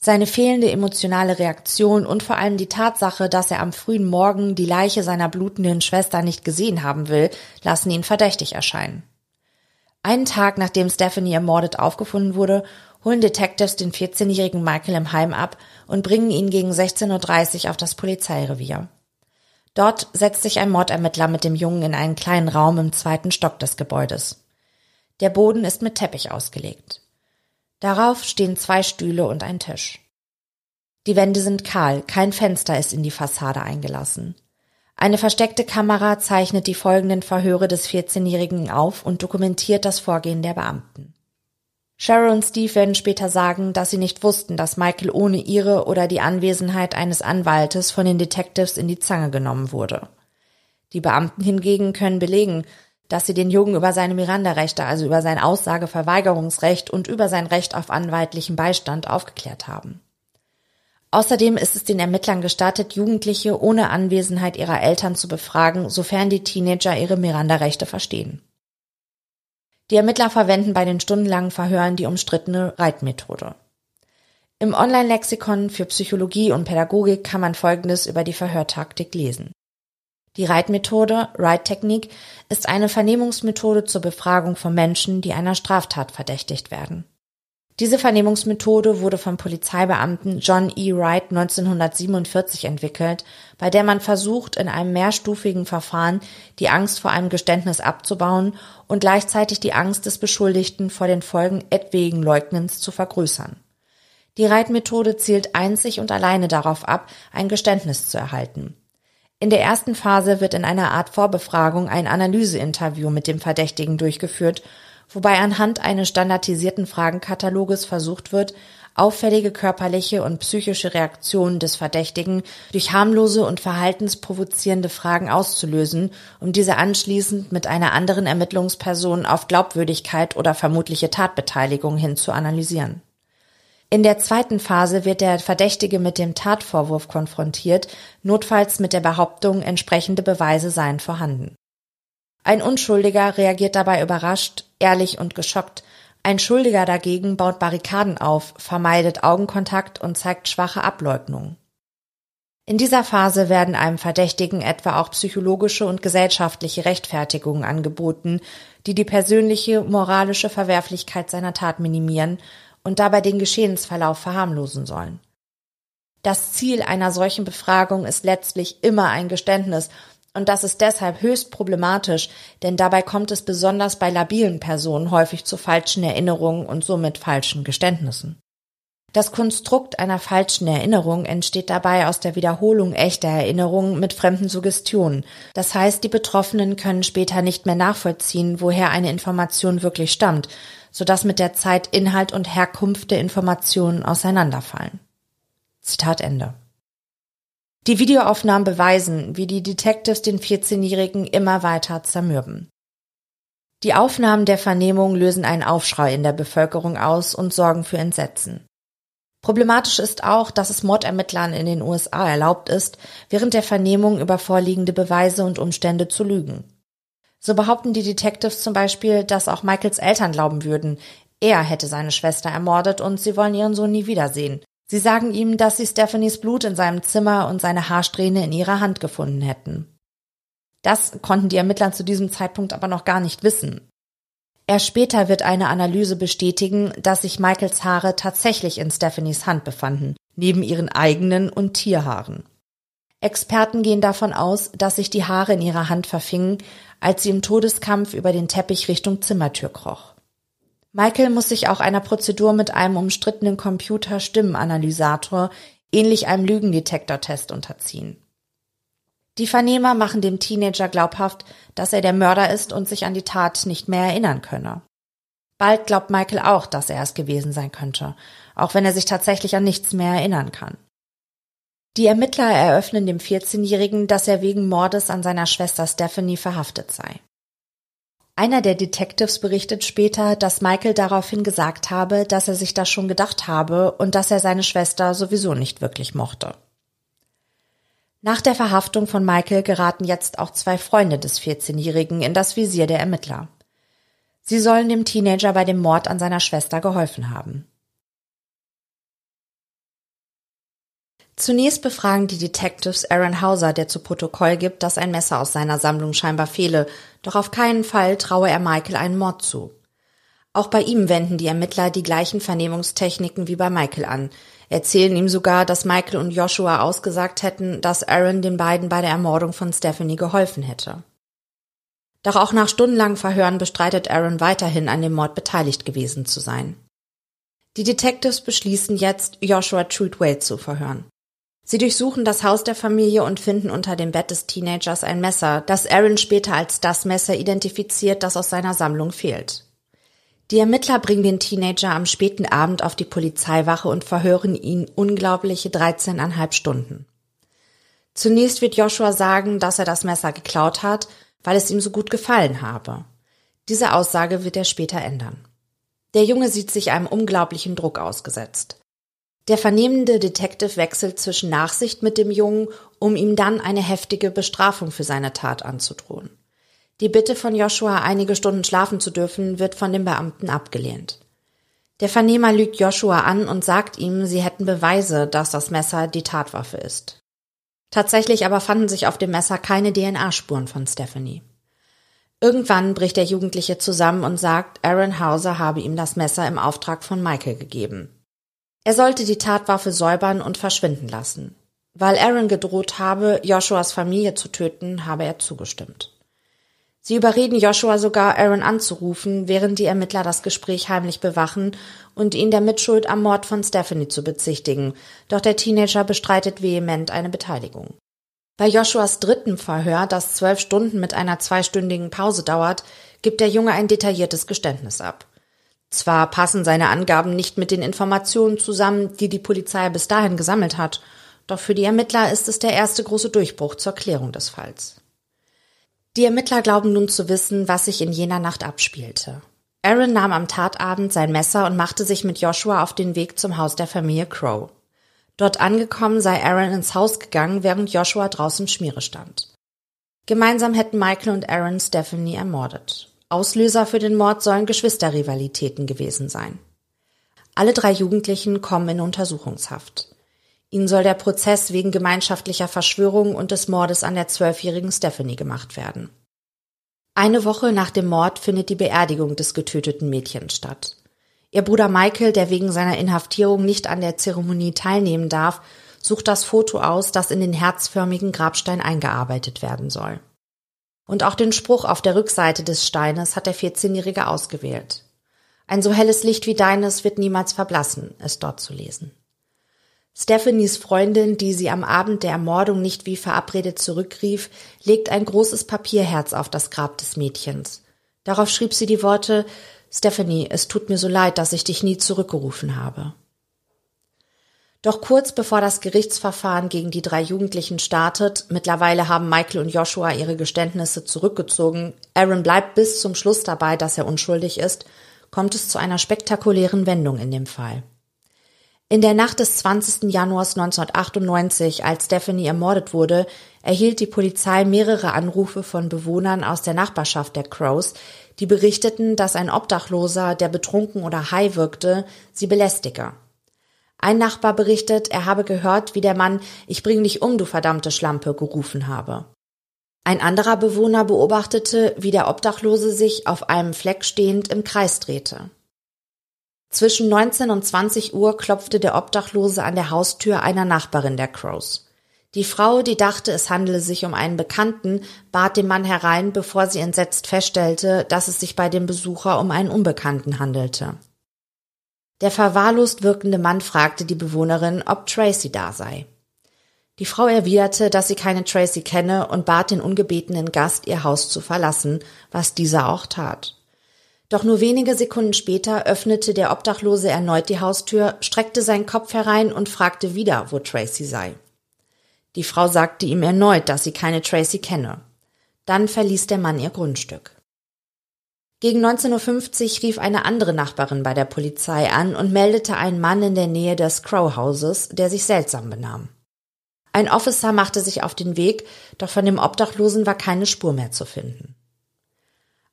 Seine fehlende emotionale Reaktion und vor allem die Tatsache, dass er am frühen Morgen die Leiche seiner blutenden Schwester nicht gesehen haben will, lassen ihn verdächtig erscheinen. Einen Tag nachdem Stephanie ermordet aufgefunden wurde, holen Detectives den 14-jährigen Michael im Heim ab und bringen ihn gegen 16.30 Uhr auf das Polizeirevier. Dort setzt sich ein Mordermittler mit dem Jungen in einen kleinen Raum im zweiten Stock des Gebäudes. Der Boden ist mit Teppich ausgelegt. Darauf stehen zwei Stühle und ein Tisch. Die Wände sind kahl, kein Fenster ist in die Fassade eingelassen. Eine versteckte Kamera zeichnet die folgenden Verhöre des 14-Jährigen auf und dokumentiert das Vorgehen der Beamten. Cheryl und Steve werden später sagen, dass sie nicht wussten, dass Michael ohne ihre oder die Anwesenheit eines Anwaltes von den Detectives in die Zange genommen wurde. Die Beamten hingegen können belegen, dass sie den Jungen über seine Miranda-Rechte, also über sein Aussageverweigerungsrecht und über sein Recht auf anwaltlichen Beistand aufgeklärt haben. Außerdem ist es den Ermittlern gestattet, Jugendliche ohne Anwesenheit ihrer Eltern zu befragen, sofern die Teenager ihre Miranda-Rechte verstehen. Die Ermittler verwenden bei den stundenlangen Verhören die umstrittene Reitmethode. Im Online-Lexikon für Psychologie und Pädagogik kann man Folgendes über die Verhörtaktik lesen. Die Reitmethode, Reit-Technik, ist eine Vernehmungsmethode zur Befragung von Menschen, die einer Straftat verdächtigt werden. Diese Vernehmungsmethode wurde vom Polizeibeamten John E. Wright 1947 entwickelt, bei der man versucht, in einem mehrstufigen Verfahren die Angst vor einem Geständnis abzubauen und gleichzeitig die Angst des Beschuldigten vor den Folgen etwaigen Leugnens zu vergrößern. Die Reitmethode zielt einzig und alleine darauf ab, ein Geständnis zu erhalten. In der ersten Phase wird in einer Art Vorbefragung ein Analyseinterview mit dem Verdächtigen durchgeführt wobei anhand eines standardisierten Fragenkataloges versucht wird, auffällige körperliche und psychische Reaktionen des Verdächtigen durch harmlose und verhaltensprovozierende Fragen auszulösen, um diese anschließend mit einer anderen Ermittlungsperson auf Glaubwürdigkeit oder vermutliche Tatbeteiligung hin zu analysieren. In der zweiten Phase wird der Verdächtige mit dem Tatvorwurf konfrontiert, notfalls mit der Behauptung, entsprechende Beweise seien vorhanden. Ein Unschuldiger reagiert dabei überrascht, ehrlich und geschockt. Ein Schuldiger dagegen baut Barrikaden auf, vermeidet Augenkontakt und zeigt schwache Ableugnung. In dieser Phase werden einem Verdächtigen etwa auch psychologische und gesellschaftliche Rechtfertigungen angeboten, die die persönliche moralische Verwerflichkeit seiner Tat minimieren und dabei den Geschehensverlauf verharmlosen sollen. Das Ziel einer solchen Befragung ist letztlich immer ein Geständnis und das ist deshalb höchst problematisch, denn dabei kommt es besonders bei labilen Personen häufig zu falschen Erinnerungen und somit falschen Geständnissen. Das Konstrukt einer falschen Erinnerung entsteht dabei aus der Wiederholung echter Erinnerungen mit fremden Suggestionen. Das heißt, die Betroffenen können später nicht mehr nachvollziehen, woher eine Information wirklich stammt, sodass mit der Zeit Inhalt und Herkunft der Informationen auseinanderfallen. Zitat Ende. Die Videoaufnahmen beweisen, wie die Detectives den 14-Jährigen immer weiter zermürben. Die Aufnahmen der Vernehmung lösen einen Aufschrei in der Bevölkerung aus und sorgen für Entsetzen. Problematisch ist auch, dass es Mordermittlern in den USA erlaubt ist, während der Vernehmung über vorliegende Beweise und Umstände zu lügen. So behaupten die Detectives zum Beispiel, dass auch Michaels Eltern glauben würden, er hätte seine Schwester ermordet und sie wollen ihren Sohn nie wiedersehen, Sie sagen ihm, dass sie Stephanies Blut in seinem Zimmer und seine Haarsträhne in ihrer Hand gefunden hätten. Das konnten die Ermittler zu diesem Zeitpunkt aber noch gar nicht wissen. Erst später wird eine Analyse bestätigen, dass sich Michaels Haare tatsächlich in Stephanies Hand befanden, neben ihren eigenen und Tierhaaren. Experten gehen davon aus, dass sich die Haare in ihrer Hand verfingen, als sie im Todeskampf über den Teppich Richtung Zimmertür kroch. Michael muss sich auch einer Prozedur mit einem umstrittenen Computer-Stimmenanalysator, ähnlich einem Lügendetektortest, unterziehen. Die Vernehmer machen dem Teenager glaubhaft, dass er der Mörder ist und sich an die Tat nicht mehr erinnern könne. Bald glaubt Michael auch, dass er es gewesen sein könnte, auch wenn er sich tatsächlich an nichts mehr erinnern kann. Die Ermittler eröffnen dem 14-Jährigen, dass er wegen Mordes an seiner Schwester Stephanie verhaftet sei. Einer der Detectives berichtet später, dass Michael daraufhin gesagt habe, dass er sich das schon gedacht habe und dass er seine Schwester sowieso nicht wirklich mochte. Nach der Verhaftung von Michael geraten jetzt auch zwei Freunde des 14-Jährigen in das Visier der Ermittler. Sie sollen dem Teenager bei dem Mord an seiner Schwester geholfen haben. Zunächst befragen die Detectives Aaron Hauser, der zu Protokoll gibt, dass ein Messer aus seiner Sammlung scheinbar fehle, doch auf keinen Fall traue er Michael einen Mord zu. Auch bei ihm wenden die Ermittler die gleichen Vernehmungstechniken wie bei Michael an, erzählen ihm sogar, dass Michael und Joshua ausgesagt hätten, dass Aaron den beiden bei der Ermordung von Stephanie geholfen hätte. Doch auch nach stundenlangen Verhören bestreitet Aaron weiterhin an dem Mord beteiligt gewesen zu sein. Die Detectives beschließen jetzt, Joshua Truthwaite zu verhören. Sie durchsuchen das Haus der Familie und finden unter dem Bett des Teenagers ein Messer, das Aaron später als das Messer identifiziert, das aus seiner Sammlung fehlt. Die Ermittler bringen den Teenager am späten Abend auf die Polizeiwache und verhören ihn unglaubliche 13,5 Stunden. Zunächst wird Joshua sagen, dass er das Messer geklaut hat, weil es ihm so gut gefallen habe. Diese Aussage wird er später ändern. Der Junge sieht sich einem unglaublichen Druck ausgesetzt. Der vernehmende Detective wechselt zwischen Nachsicht mit dem Jungen, um ihm dann eine heftige Bestrafung für seine Tat anzudrohen. Die Bitte von Joshua, einige Stunden schlafen zu dürfen, wird von dem Beamten abgelehnt. Der Vernehmer lügt Joshua an und sagt ihm, sie hätten Beweise, dass das Messer die Tatwaffe ist. Tatsächlich aber fanden sich auf dem Messer keine DNA-Spuren von Stephanie. Irgendwann bricht der Jugendliche zusammen und sagt, Aaron Hauser habe ihm das Messer im Auftrag von Michael gegeben. Er sollte die Tatwaffe säubern und verschwinden lassen. Weil Aaron gedroht habe, Joshuas Familie zu töten, habe er zugestimmt. Sie überreden Joshua sogar, Aaron anzurufen, während die Ermittler das Gespräch heimlich bewachen und ihn der Mitschuld am Mord von Stephanie zu bezichtigen, doch der Teenager bestreitet vehement eine Beteiligung. Bei Joshuas dritten Verhör, das zwölf Stunden mit einer zweistündigen Pause dauert, gibt der Junge ein detailliertes Geständnis ab. Zwar passen seine Angaben nicht mit den Informationen zusammen, die die Polizei bis dahin gesammelt hat, doch für die Ermittler ist es der erste große Durchbruch zur Klärung des Falls. Die Ermittler glauben nun zu wissen, was sich in jener Nacht abspielte. Aaron nahm am Tatabend sein Messer und machte sich mit Joshua auf den Weg zum Haus der Familie Crow. Dort angekommen sei Aaron ins Haus gegangen, während Joshua draußen Schmiere stand. Gemeinsam hätten Michael und Aaron Stephanie ermordet. Auslöser für den Mord sollen Geschwisterrivalitäten gewesen sein. Alle drei Jugendlichen kommen in Untersuchungshaft. Ihnen soll der Prozess wegen gemeinschaftlicher Verschwörung und des Mordes an der zwölfjährigen Stephanie gemacht werden. Eine Woche nach dem Mord findet die Beerdigung des getöteten Mädchens statt. Ihr Bruder Michael, der wegen seiner Inhaftierung nicht an der Zeremonie teilnehmen darf, sucht das Foto aus, das in den herzförmigen Grabstein eingearbeitet werden soll. Und auch den Spruch auf der Rückseite des Steines hat der 14-Jährige ausgewählt. Ein so helles Licht wie deines wird niemals verblassen, ist dort zu lesen. Stephanies Freundin, die sie am Abend der Ermordung nicht wie verabredet zurückrief, legt ein großes Papierherz auf das Grab des Mädchens. Darauf schrieb sie die Worte Stephanie, es tut mir so leid, dass ich dich nie zurückgerufen habe. Doch kurz bevor das Gerichtsverfahren gegen die drei Jugendlichen startet, mittlerweile haben Michael und Joshua ihre Geständnisse zurückgezogen, Aaron bleibt bis zum Schluss dabei, dass er unschuldig ist, kommt es zu einer spektakulären Wendung in dem Fall. In der Nacht des 20. Januars 1998, als Stephanie ermordet wurde, erhielt die Polizei mehrere Anrufe von Bewohnern aus der Nachbarschaft der Crows, die berichteten, dass ein Obdachloser, der betrunken oder high wirkte, sie belästige. Ein Nachbar berichtet, er habe gehört, wie der Mann Ich bring dich um, du verdammte Schlampe gerufen habe. Ein anderer Bewohner beobachtete, wie der Obdachlose sich auf einem Fleck stehend im Kreis drehte. Zwischen 19 und 20 Uhr klopfte der Obdachlose an der Haustür einer Nachbarin der Crows. Die Frau, die dachte, es handele sich um einen Bekannten, bat den Mann herein, bevor sie entsetzt feststellte, dass es sich bei dem Besucher um einen Unbekannten handelte. Der verwahrlost wirkende Mann fragte die Bewohnerin, ob Tracy da sei. Die Frau erwiderte, dass sie keine Tracy kenne und bat den ungebetenen Gast, ihr Haus zu verlassen, was dieser auch tat. Doch nur wenige Sekunden später öffnete der Obdachlose erneut die Haustür, streckte seinen Kopf herein und fragte wieder, wo Tracy sei. Die Frau sagte ihm erneut, dass sie keine Tracy kenne. Dann verließ der Mann ihr Grundstück. Gegen 19.50 Uhr rief eine andere Nachbarin bei der Polizei an und meldete einen Mann in der Nähe des Crow Houses, der sich seltsam benahm. Ein Officer machte sich auf den Weg, doch von dem Obdachlosen war keine Spur mehr zu finden.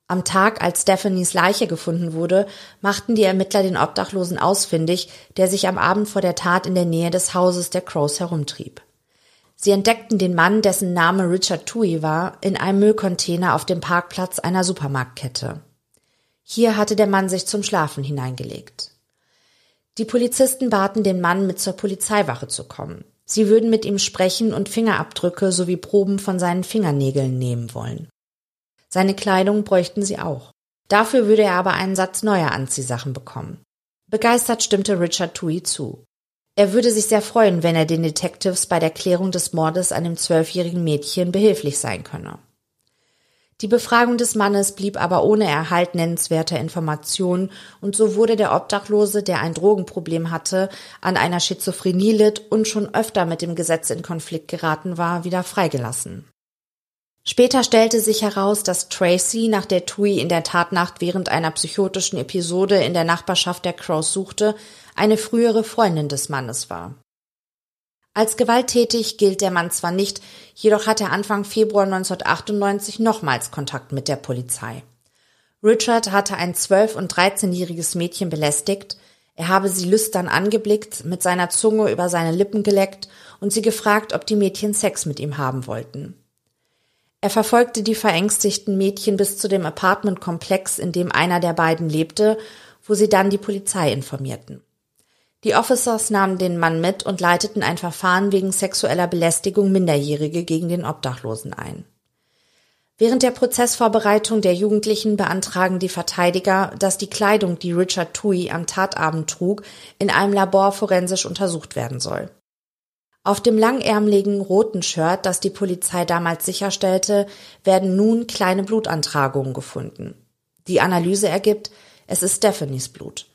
Am Tag, als Stephanies Leiche gefunden wurde, machten die Ermittler den Obdachlosen ausfindig, der sich am Abend vor der Tat in der Nähe des Hauses der Crows herumtrieb. Sie entdeckten den Mann, dessen Name Richard Tui war, in einem Müllcontainer auf dem Parkplatz einer Supermarktkette. Hier hatte der Mann sich zum Schlafen hineingelegt. Die Polizisten baten den Mann, mit zur Polizeiwache zu kommen. Sie würden mit ihm sprechen und Fingerabdrücke sowie Proben von seinen Fingernägeln nehmen wollen. Seine Kleidung bräuchten sie auch. Dafür würde er aber einen Satz neuer Anziehsachen bekommen. Begeistert stimmte Richard Tui zu. Er würde sich sehr freuen, wenn er den Detectives bei der Klärung des Mordes an dem zwölfjährigen Mädchen behilflich sein könne. Die Befragung des Mannes blieb aber ohne Erhalt nennenswerter Informationen und so wurde der Obdachlose, der ein Drogenproblem hatte, an einer Schizophrenie litt und schon öfter mit dem Gesetz in Konflikt geraten war, wieder freigelassen. Später stellte sich heraus, dass Tracy, nach der Tui in der Tatnacht während einer psychotischen Episode in der Nachbarschaft der Crows suchte, eine frühere Freundin des Mannes war. Als gewalttätig gilt der Mann zwar nicht, jedoch hat er Anfang Februar 1998 nochmals Kontakt mit der Polizei. Richard hatte ein 12- und 13-jähriges Mädchen belästigt, er habe sie lüstern angeblickt, mit seiner Zunge über seine Lippen geleckt und sie gefragt, ob die Mädchen Sex mit ihm haben wollten. Er verfolgte die verängstigten Mädchen bis zu dem Apartmentkomplex, in dem einer der beiden lebte, wo sie dann die Polizei informierten. Die Officers nahmen den Mann mit und leiteten ein Verfahren wegen sexueller Belästigung Minderjährige gegen den Obdachlosen ein. Während der Prozessvorbereitung der Jugendlichen beantragen die Verteidiger, dass die Kleidung, die Richard Tui am Tatabend trug, in einem Labor forensisch untersucht werden soll. Auf dem langärmeligen roten Shirt, das die Polizei damals sicherstellte, werden nun kleine Blutantragungen gefunden. Die Analyse ergibt, es ist Stephanies Blut.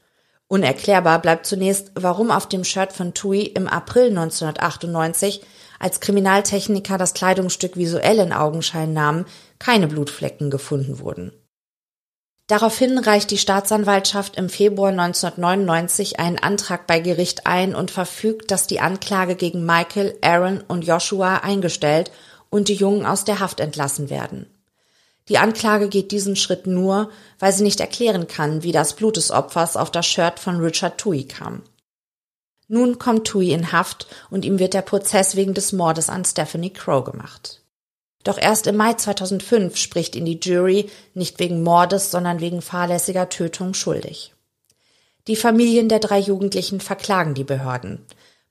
Unerklärbar bleibt zunächst, warum auf dem Shirt von Tui im April 1998, als Kriminaltechniker das Kleidungsstück visuell in Augenschein nahmen, keine Blutflecken gefunden wurden. Daraufhin reicht die Staatsanwaltschaft im Februar 1999 einen Antrag bei Gericht ein und verfügt, dass die Anklage gegen Michael, Aaron und Joshua eingestellt und die Jungen aus der Haft entlassen werden. Die Anklage geht diesen Schritt nur, weil sie nicht erklären kann, wie das Blut des Opfers auf das Shirt von Richard Tui kam. Nun kommt Tui in Haft und ihm wird der Prozess wegen des Mordes an Stephanie Crow gemacht. Doch erst im Mai 2005 spricht ihn die Jury nicht wegen Mordes, sondern wegen fahrlässiger Tötung schuldig. Die Familien der drei Jugendlichen verklagen die Behörden.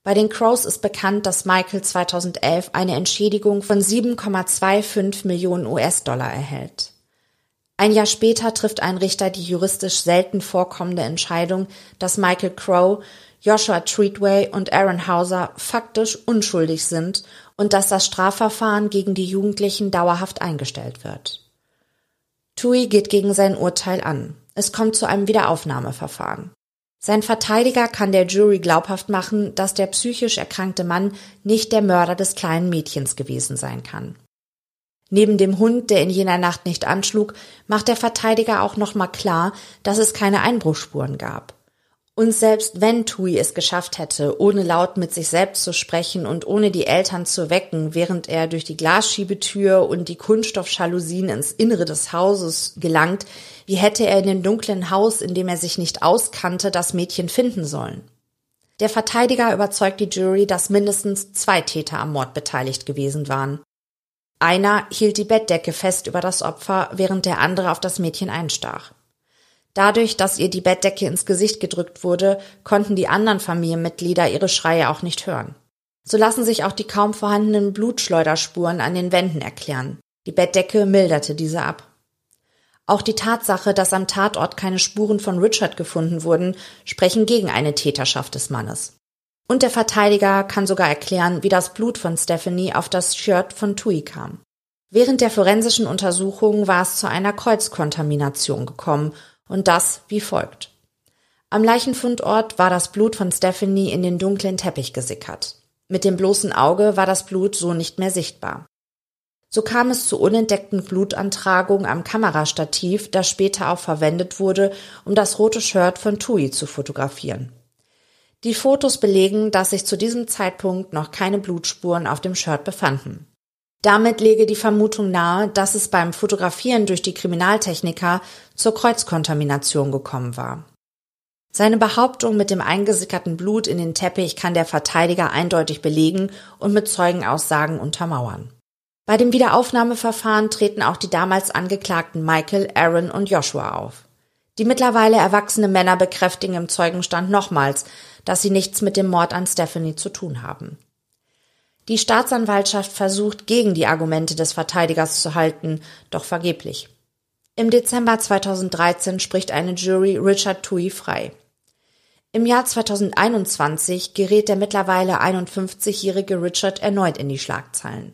Bei den Crows ist bekannt, dass Michael 2011 eine Entschädigung von 7,25 Millionen US-Dollar erhält. Ein Jahr später trifft ein Richter die juristisch selten vorkommende Entscheidung, dass Michael Crow, Joshua Treatway und Aaron Hauser faktisch unschuldig sind und dass das Strafverfahren gegen die Jugendlichen dauerhaft eingestellt wird. Tui geht gegen sein Urteil an. Es kommt zu einem Wiederaufnahmeverfahren. Sein Verteidiger kann der Jury glaubhaft machen, dass der psychisch erkrankte Mann nicht der Mörder des kleinen Mädchens gewesen sein kann. Neben dem Hund, der in jener Nacht nicht anschlug, macht der Verteidiger auch nochmal klar, dass es keine Einbruchspuren gab. Und selbst wenn Tui es geschafft hätte, ohne laut mit sich selbst zu sprechen und ohne die Eltern zu wecken, während er durch die Glasschiebetür und die Kunststoffjalousien ins Innere des Hauses gelangt, wie hätte er in dem dunklen Haus, in dem er sich nicht auskannte, das Mädchen finden sollen? Der Verteidiger überzeugt die Jury, dass mindestens zwei Täter am Mord beteiligt gewesen waren. Einer hielt die Bettdecke fest über das Opfer, während der andere auf das Mädchen einstach. Dadurch, dass ihr die Bettdecke ins Gesicht gedrückt wurde, konnten die anderen Familienmitglieder ihre Schreie auch nicht hören. So lassen sich auch die kaum vorhandenen Blutschleuderspuren an den Wänden erklären. Die Bettdecke milderte diese ab. Auch die Tatsache, dass am Tatort keine Spuren von Richard gefunden wurden, sprechen gegen eine Täterschaft des Mannes. Und der Verteidiger kann sogar erklären, wie das Blut von Stephanie auf das Shirt von Tui kam. Während der forensischen Untersuchung war es zu einer Kreuzkontamination gekommen und das wie folgt. Am Leichenfundort war das Blut von Stephanie in den dunklen Teppich gesickert. Mit dem bloßen Auge war das Blut so nicht mehr sichtbar. So kam es zu unentdeckten Blutantragungen am Kamerastativ, das später auch verwendet wurde, um das rote Shirt von Tui zu fotografieren. Die Fotos belegen, dass sich zu diesem Zeitpunkt noch keine Blutspuren auf dem Shirt befanden. Damit lege die Vermutung nahe, dass es beim Fotografieren durch die Kriminaltechniker zur Kreuzkontamination gekommen war. Seine Behauptung mit dem eingesickerten Blut in den Teppich kann der Verteidiger eindeutig belegen und mit Zeugenaussagen untermauern. Bei dem Wiederaufnahmeverfahren treten auch die damals Angeklagten Michael, Aaron und Joshua auf. Die mittlerweile erwachsene Männer bekräftigen im Zeugenstand nochmals, dass sie nichts mit dem Mord an Stephanie zu tun haben. Die Staatsanwaltschaft versucht, gegen die Argumente des Verteidigers zu halten, doch vergeblich. Im Dezember 2013 spricht eine Jury Richard Tui frei. Im Jahr 2021 gerät der mittlerweile 51-jährige Richard erneut in die Schlagzeilen.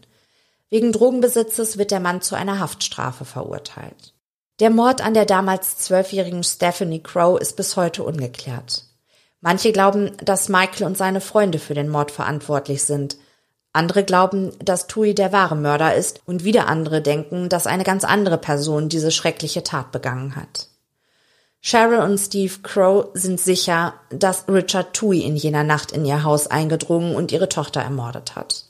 Wegen Drogenbesitzes wird der Mann zu einer Haftstrafe verurteilt. Der Mord an der damals zwölfjährigen Stephanie Crow ist bis heute ungeklärt. Manche glauben, dass Michael und seine Freunde für den Mord verantwortlich sind. Andere glauben, dass Tui der wahre Mörder ist und wieder andere denken, dass eine ganz andere Person diese schreckliche Tat begangen hat. Cheryl und Steve Crow sind sicher, dass Richard Tui in jener Nacht in ihr Haus eingedrungen und ihre Tochter ermordet hat.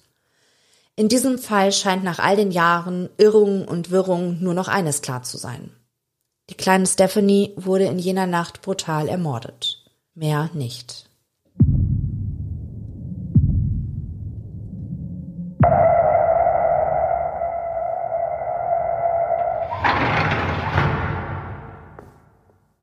In diesem Fall scheint nach all den Jahren Irrungen und Wirrungen nur noch eines klar zu sein. Die kleine Stephanie wurde in jener Nacht brutal ermordet. Mehr nicht. you.